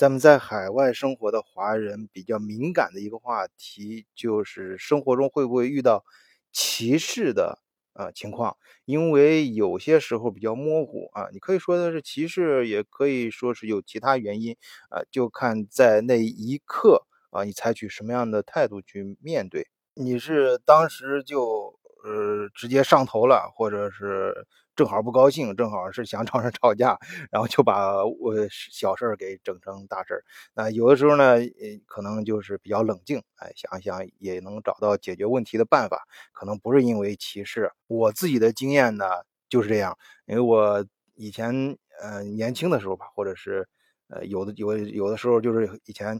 咱们在海外生活的华人比较敏感的一个话题，就是生活中会不会遇到歧视的呃情况？因为有些时候比较模糊啊，你可以说的是歧视，也可以说是有其他原因啊，就看在那一刻啊，你采取什么样的态度去面对。你是当时就呃直接上头了，或者是？正好不高兴，正好是想找人吵架，然后就把我小事儿给整成大事儿。那有的时候呢，可能就是比较冷静，哎，想想也能找到解决问题的办法。可能不是因为歧视，我自己的经验呢就是这样。因为我以前呃年轻的时候吧，或者是呃有的有有的时候就是以前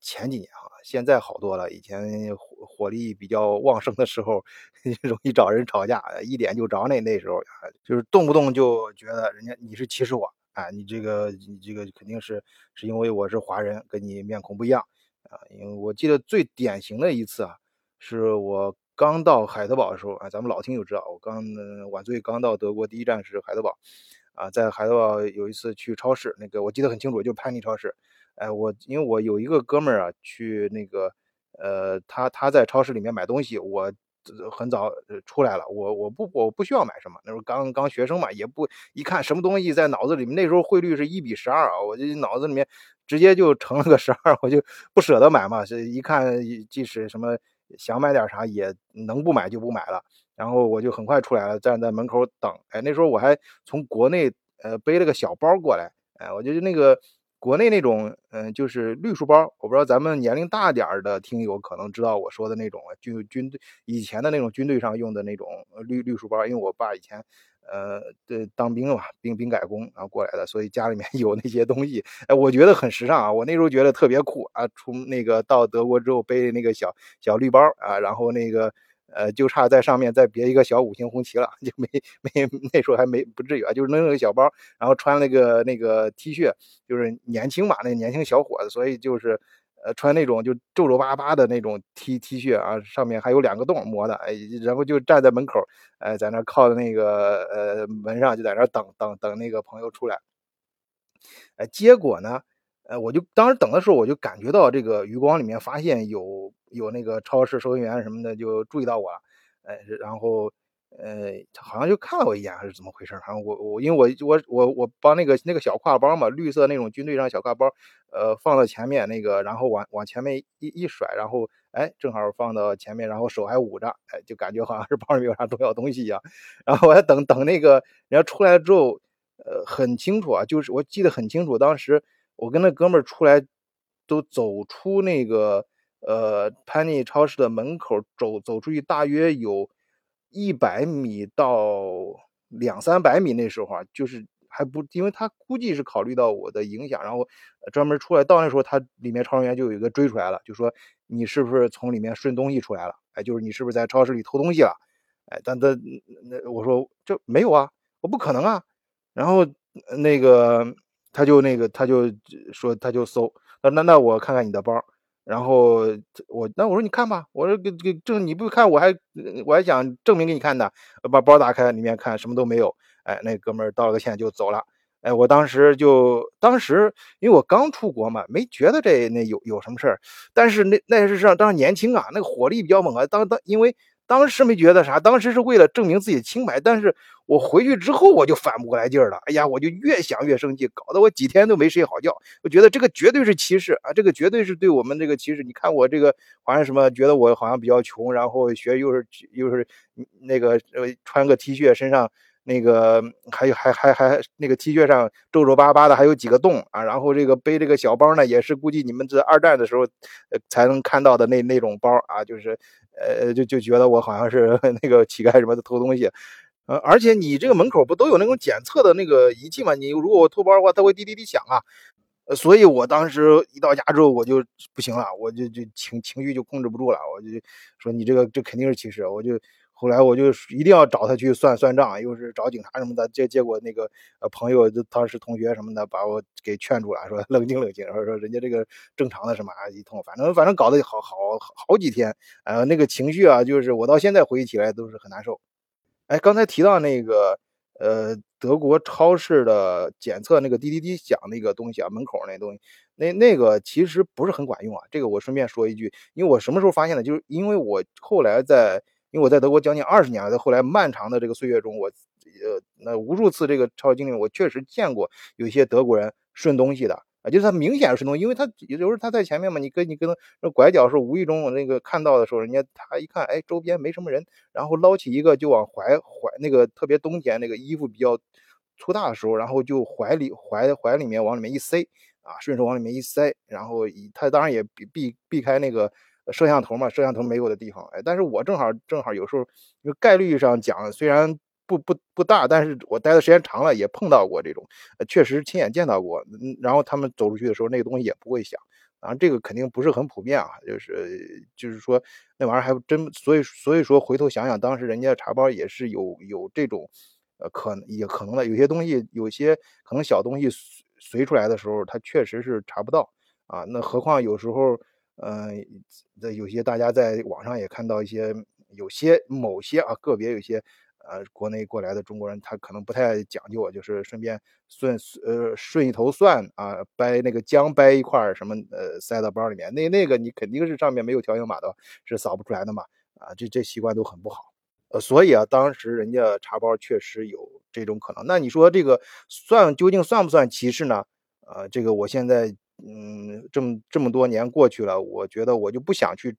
前几年啊。现在好多了，以前火力比较旺盛的时候，容易找人吵架，一点就着。那那时候就是动不动就觉得人家你是歧视我，啊，你这个你这个肯定是是因为我是华人，跟你面孔不一样啊。因为我记得最典型的一次啊，是我刚到海德堡的时候啊，咱们老听友知道，我刚晚醉刚到德国，第一站是海德堡啊，在海德堡有一次去超市，那个我记得很清楚，就潘尼超市。哎，我因为我有一个哥们儿啊，去那个，呃，他他在超市里面买东西，我很早出来了，我我不我不需要买什么，那时候刚刚学生嘛，也不一看什么东西在脑子里面，那时候汇率是一比十二啊，我就脑子里面直接就成了个十二，我就不舍得买嘛，是一看即使什么想买点啥也能不买就不买了，然后我就很快出来了，站在门口等，哎，那时候我还从国内呃背了个小包过来，哎，我觉得那个。国内那种，嗯，就是绿书包，我不知道咱们年龄大点儿的听友可能知道我说的那种军军队以前的那种军队上用的那种绿绿书包，因为我爸以前，呃，对当兵嘛，兵兵改工然后过来的，所以家里面 有那些东西，哎，我觉得很时尚啊，我那时候觉得特别酷啊，从那个到德国之后背那个小小绿包啊，然后那个。呃，就差在上面再别一个小五星红旗了，就没没那时候还没不至于啊，就是弄了个小包，然后穿那个那个 T 恤，就是年轻嘛，那年轻小伙子，所以就是呃穿那种就皱皱巴巴的那种 T T 恤啊，上面还有两个洞磨的，哎，然后就站在门口，哎，在那靠的那个呃门上，就在那等等等那个朋友出来，哎，结果呢？呃，我就当时等的时候，我就感觉到这个余光里面发现有有那个超市收银员什么的就注意到我了，呃，然后呃，好像就看了我一眼还是怎么回事？然后我我因为我我我我帮那个那个小挎包嘛，绿色那种军队上小挎包，呃，放到前面那个，然后往往前面一一甩，然后哎，正好放到前面，然后手还捂着，哎，就感觉好像是包里面有啥重要东西一样。然后我还等等那个人家出来之后，呃，很清楚啊，就是我记得很清楚，当时。我跟那哥们儿出来，都走出那个呃潘尼超市的门口，走走出去大约有一百米到两三百米。那时候啊，就是还不，因为他估计是考虑到我的影响，然后专门出来。到那时候，他里面超人员就有一个追出来了，就说你是不是从里面顺东西出来了？哎，就是你是不是在超市里偷东西了？哎，但他那我说这没有啊，我不可能啊。然后那个。他就那个，他就说，他就搜，那那那我看看你的包，然后我那我说你看吧，我说给给证你不看我还我还想证明给你看的，把包打开里面看什么都没有，哎，那哥们儿道了个歉就走了，哎，我当时就当时因为我刚出国嘛，没觉得这那有有什么事儿，但是那那是上当时年轻啊，那个火力比较猛啊，当当因为。当时没觉得啥，当时是为了证明自己清白。但是我回去之后，我就反不过来劲儿了。哎呀，我就越想越生气，搞得我几天都没睡好觉。我觉得这个绝对是歧视啊，这个绝对是对我们这个歧视。你看我这个好像什么，觉得我好像比较穷，然后学又是又是那个呃穿个 T 恤，身上那个还有还还还那个 T 恤上皱皱巴巴的，还有几个洞啊。然后这个背这个小包呢，也是估计你们这二战的时候才能看到的那那种包啊，就是。呃，就就觉得我好像是 那个乞丐什么的偷东西，呃，而且你这个门口不都有那种检测的那个仪器吗？你如果我偷包的话，它会滴滴滴响啊。呃，所以我当时一到家之后，我就不行了，我就就情情绪就控制不住了，我就说你这个这肯定是歧视，我就。后来我就一定要找他去算算账，又是找警察什么的。结结果那个呃朋友，当时同学什么的，把我给劝住了，说冷静冷静，说说人家这个正常的什么一通，反正反正搞得好好好几天，呃那个情绪啊，就是我到现在回忆起来都是很难受。哎，刚才提到那个呃，德国超市的检测那个滴滴滴响那个东西啊，门口那东西，那那个其实不是很管用啊。这个我顺便说一句，因为我什么时候发现的？就是因为我后来在，因为我在德国将近二十年了，在后来漫长的这个岁月中，我呃那无数次这个超市经历，我确实见过有一些德国人顺东西的。啊，就是他明显是东西，因为他有时候他在前面嘛，你跟你跟那拐角时候，无意中那个看到的时候，人家他一看，哎，周边没什么人，然后捞起一个就往怀怀那个特别冬天那个衣服比较粗大的时候，然后就怀里怀怀里面往里面一塞啊，顺手往里面一塞，然后他当然也避避避开那个摄像头嘛，摄像头没有的地方，哎，但是我正好正好有时候因为概率上讲，虽然。不不不大，但是我待的时间长了，也碰到过这种，确实亲眼见到过。然后他们走出去的时候，那个东西也不会响。然后，这个肯定不是很普遍啊，就是就是说那玩意儿还真，所以所以说回头想想，当时人家茶包也是有有这种，呃，可也可能的，有些东西有些可能小东西随出来的时候，它确实是查不到啊。那何况有时候，嗯，有些大家在网上也看到一些，有些某些啊个别有些。呃，国内过来的中国人，他可能不太讲究，就是顺便顺呃顺一头蒜啊，掰那个姜掰一块什么呃塞到包里面，那那个你肯定是上面没有条形码的，是扫不出来的嘛啊，这这习惯都很不好，呃，所以啊，当时人家茶包确实有这种可能。那你说这个算究竟算不算歧视呢？呃，这个我现在嗯这么这么多年过去了，我觉得我就不想去。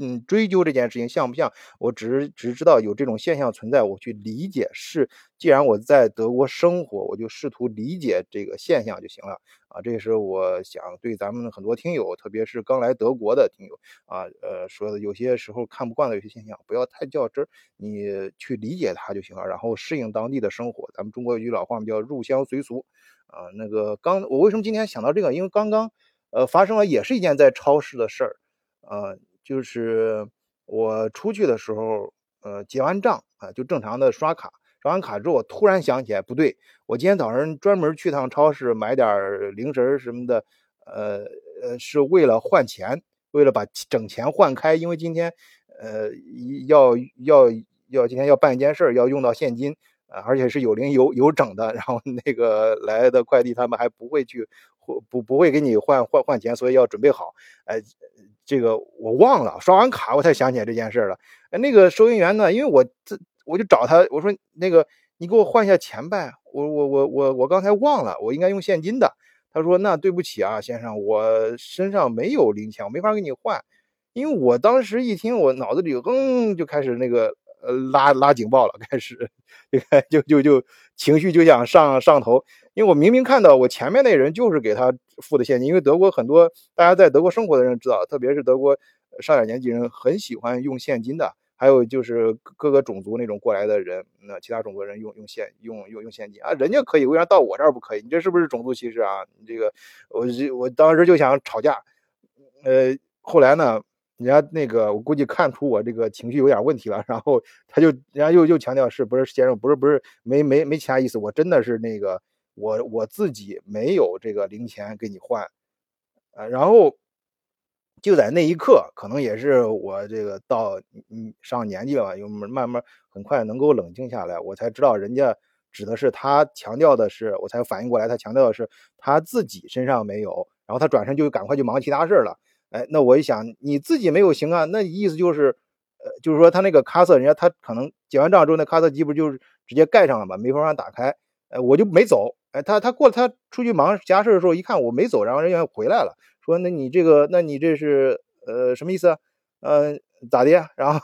嗯，追究这件事情像不像？我只是只知道有这种现象存在，我去理解是。既然我在德国生活，我就试图理解这个现象就行了啊。这也是我想对咱们很多听友，特别是刚来德国的听友啊，呃，说的有些时候看不惯的有些现象，不要太较真儿，你去理解它就行了，然后适应当地的生活。咱们中国有句老话，叫入乡随俗啊。那个刚我为什么今天想到这个？因为刚刚呃发生了，也是一件在超市的事儿啊。就是我出去的时候，呃，结完账啊，就正常的刷卡，刷完卡之后，我突然想起来，不对，我今天早上专门去趟超市买点零食什么的，呃呃，是为了换钱，为了把整钱换开，因为今天，呃，要要要今天要办一件事，要用到现金，而且是有零有有整的，然后那个来的快递他们还不会去，不不会给你换换换钱，所以要准备好，哎。这个我忘了，刷完卡我才想起来这件事了。哎，那个收银员呢？因为我这我就找他，我说那个你给我换一下钱呗。我我我我我刚才忘了，我应该用现金的。他说那对不起啊，先生，我身上没有零钱，我没法给你换。因为我当时一听，我脑子里嗯就开始那个呃拉拉警报了，开始就就就情绪就想上上头。因为我明明看到我前面那人就是给他付的现金，因为德国很多大家在德国生活的人知道，特别是德国上点年纪人很喜欢用现金的，还有就是各个种族那种过来的人，那其他种族人用用现用用用现金啊，人家可以，为啥到我这儿不可以？你这是不是种族歧视啊？你这个我我当时就想吵架，呃，后来呢，人家那个我估计看出我这个情绪有点问题了，然后他就人家又又强调是不是先生不是不是没没没其他意思，我真的是那个。我我自己没有这个零钱给你换，呃，然后就在那一刻，可能也是我这个到嗯上年纪了吧，又慢慢很快能够冷静下来，我才知道人家指的是他强调的是，我才反应过来，他强调的是他自己身上没有，然后他转身就赶快去忙其他事了。哎，那我一想，你自己没有行啊，那意思就是，呃，就是说他那个卡色，人家他可能结完账之后，那卡色机不就是直接盖上了嘛，没法打开，哎，我就没走。哎，他他过他出去忙其他事的时候，一看我没走，然后人家回来了，说那你这个，那你这是呃什么意思？呃，咋的？然后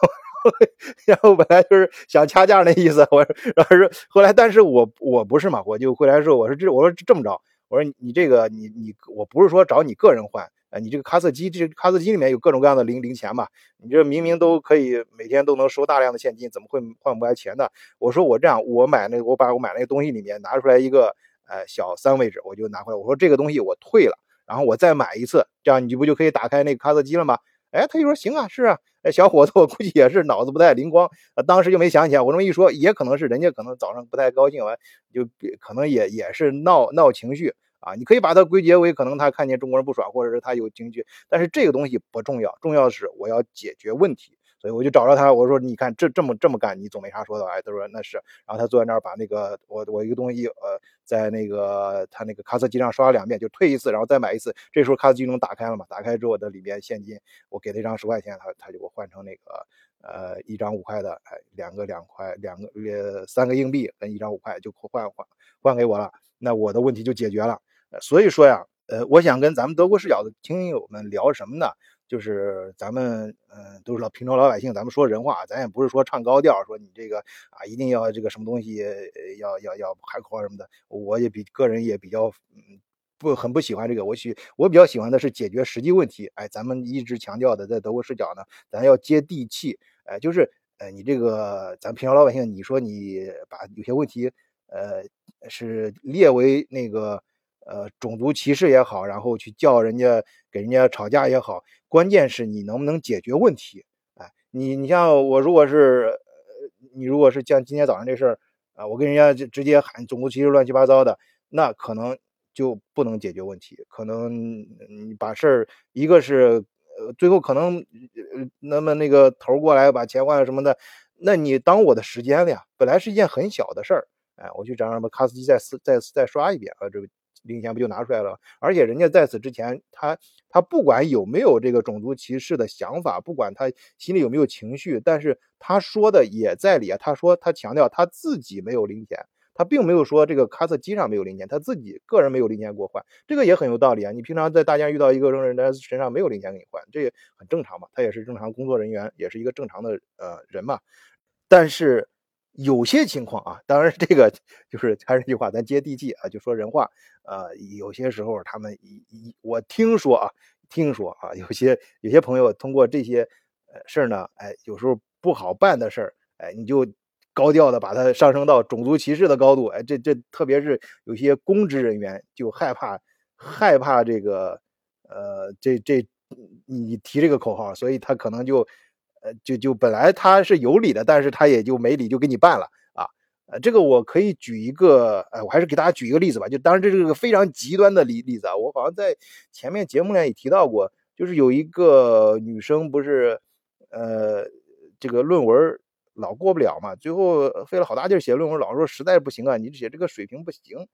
然后本来就是想掐架那意思，我说然后说后来，但是我我不是嘛，我就回来说我说这我说这么着，我说你这个你你我不是说找你个人换。哎，你这个卡色机，这卡色机里面有各种各样的零零钱嘛？你这明明都可以每天都能收大量的现金，怎么会换不来钱呢？我说我这样，我买那我把我买那个东西里面拿出来一个，呃，小三位置，我就拿回来。我说这个东西我退了，然后我再买一次，这样你不就可以打开那个卡色机了吗？哎，他就说行啊，是啊。哎，小伙子，我估计也是脑子不太灵光，当时就没想起来。我这么一说，也可能是人家可能早上不太高兴，完就可能也也是闹闹情绪。啊，你可以把它归结为可能他看见中国人不爽，或者是他有情绪，但是这个东西不重要，重要的是我要解决问题。所以我就找着他，我说你看这这么这么干，你总没啥说的。哎，他说那是。然后他坐在那儿把那个我我一个东西呃在那个他那个卡色机上刷了两遍，就退一次，然后再买一次。这时候卡色机能打开了嘛？打开之后的里边现金，我给他一张十块钱，他他就给我换成那个呃一张五块的，哎两个两块两个呃三个硬币跟一张五块就换换换给我了。那我的问题就解决了。所以说呀，呃，我想跟咱们德国视角的听友们聊什么呢？就是咱们，嗯，都是老平常老百姓，咱们说人话，咱也不是说唱高调，说你这个啊，一定要这个什么东西，要要要海口什么的。我也比个人也比较，嗯，不很不喜欢这个。我喜我比较喜欢的是解决实际问题。哎，咱们一直强调的，在德国视角呢，咱要接地气。哎，就是，呃，你这个咱平常老百姓，你说你把有些问题，呃，是列为那个。呃，种族歧视也好，然后去叫人家给人家吵架也好，关键是你能不能解决问题？哎，你你像我，如果是你如果是像今天早上这事儿啊，我跟人家就直接喊种族歧视乱七八糟的，那可能就不能解决问题，可能你把事儿一个是呃最后可能那么那个头过来把钱换了什么的，那你当我的时间了呀，本来是一件很小的事儿，哎，我去找让把卡斯基再再再刷一遍啊，这个。零钱不就拿出来了？而且人家在此之前，他他不管有没有这个种族歧视的想法，不管他心里有没有情绪，但是他说的也在理啊。他说他强调他自己没有零钱，他并没有说这个卡车机上没有零钱，他自己个人没有零钱给我换，这个也很有道理啊。你平常在大街上遇到一个人，他身上没有零钱给你换，这也很正常嘛。他也是正常工作人员，也是一个正常的呃人嘛。但是。有些情况啊，当然这个就是还是那句话，咱接地气啊，就说人话。呃，有些时候他们一一我听说啊，听说啊，有些有些朋友通过这些呃事儿呢，哎，有时候不好办的事儿，哎，你就高调的把它上升到种族歧视的高度，哎，这这特别是有些公职人员就害怕害怕这个呃这这你提这个口号，所以他可能就。就就本来他是有理的，但是他也就没理，就给你办了啊。呃，这个我可以举一个，呃，我还是给大家举一个例子吧。就当然这是个非常极端的例例子啊。我好像在前面节目里也提到过，就是有一个女生不是，呃，这个论文老过不了嘛，最后费了好大劲写论文，老师说实在不行啊，你写这个水平不行。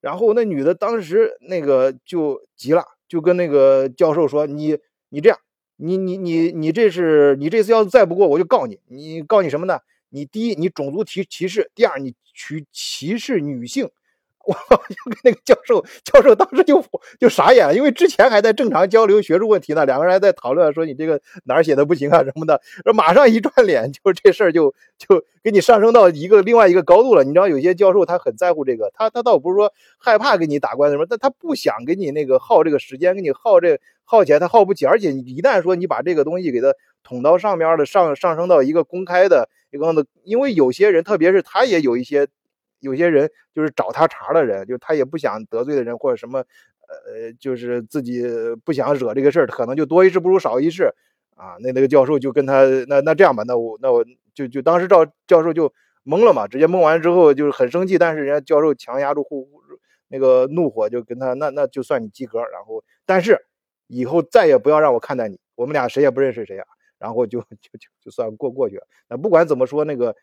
然后那女的当时那个就急了，就跟那个教授说：“你你这样。”你你你你这是你这次要是再不过，我就告你。你告你什么呢？你第一，你种族歧歧视；第二，你取歧视女性。我就跟那个教授，教授当时就就傻眼了，因为之前还在正常交流学术问题呢，两个人还在讨论说你这个哪儿写的不行啊什么的，马上一转脸，就这事儿就就给你上升到一个另外一个高度了。你知道有些教授他很在乎这个，他他倒不是说害怕给你打官司什么，但他不想给你那个耗这个时间，给你耗这耗起来他耗不起，而且一旦说你把这个东西给他捅到上面的上上升到一个公开的一个的，因为有些人特别是他也有一些。有些人就是找他茬的人，就他也不想得罪的人，或者什么，呃，就是自己不想惹这个事儿，可能就多一事不如少一事啊。那那个教授就跟他，那那这样吧，那我那我就就当时赵教授就懵了嘛，直接懵完之后就是很生气，但是人家教授强压住呼那个怒火，就跟他那那就算你及格，然后但是以后再也不要让我看待你，我们俩谁也不认识谁啊，然后就就就就算过过去了。那不管怎么说，那个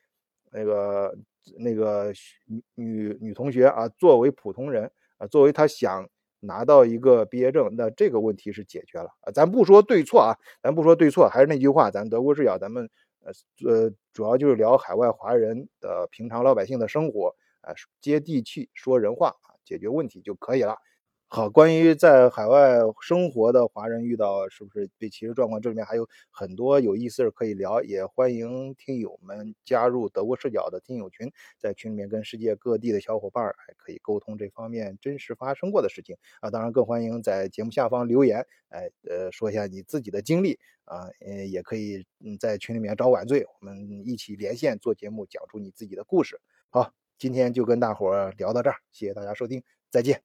那个。那个女女女同学啊，作为普通人啊，作为她想拿到一个毕业证，那这个问题是解决了啊。咱不说对错啊，咱不说对错，还是那句话，咱德国视角，咱们呃呃，主要就是聊海外华人的平常老百姓的生活啊，接地气，说人话啊，解决问题就可以了。好，关于在海外生活的华人遇到是不是被歧视状况，这里面还有很多有意思可以聊，也欢迎听友们加入德国视角的听友群，在群里面跟世界各地的小伙伴还可以沟通这方面真实发生过的事情啊。当然，更欢迎在节目下方留言，哎，呃，说一下你自己的经历啊，呃，也可以嗯在群里面找晚醉，我们一起连线做节目，讲出你自己的故事。好，今天就跟大伙聊到这儿，谢谢大家收听，再见。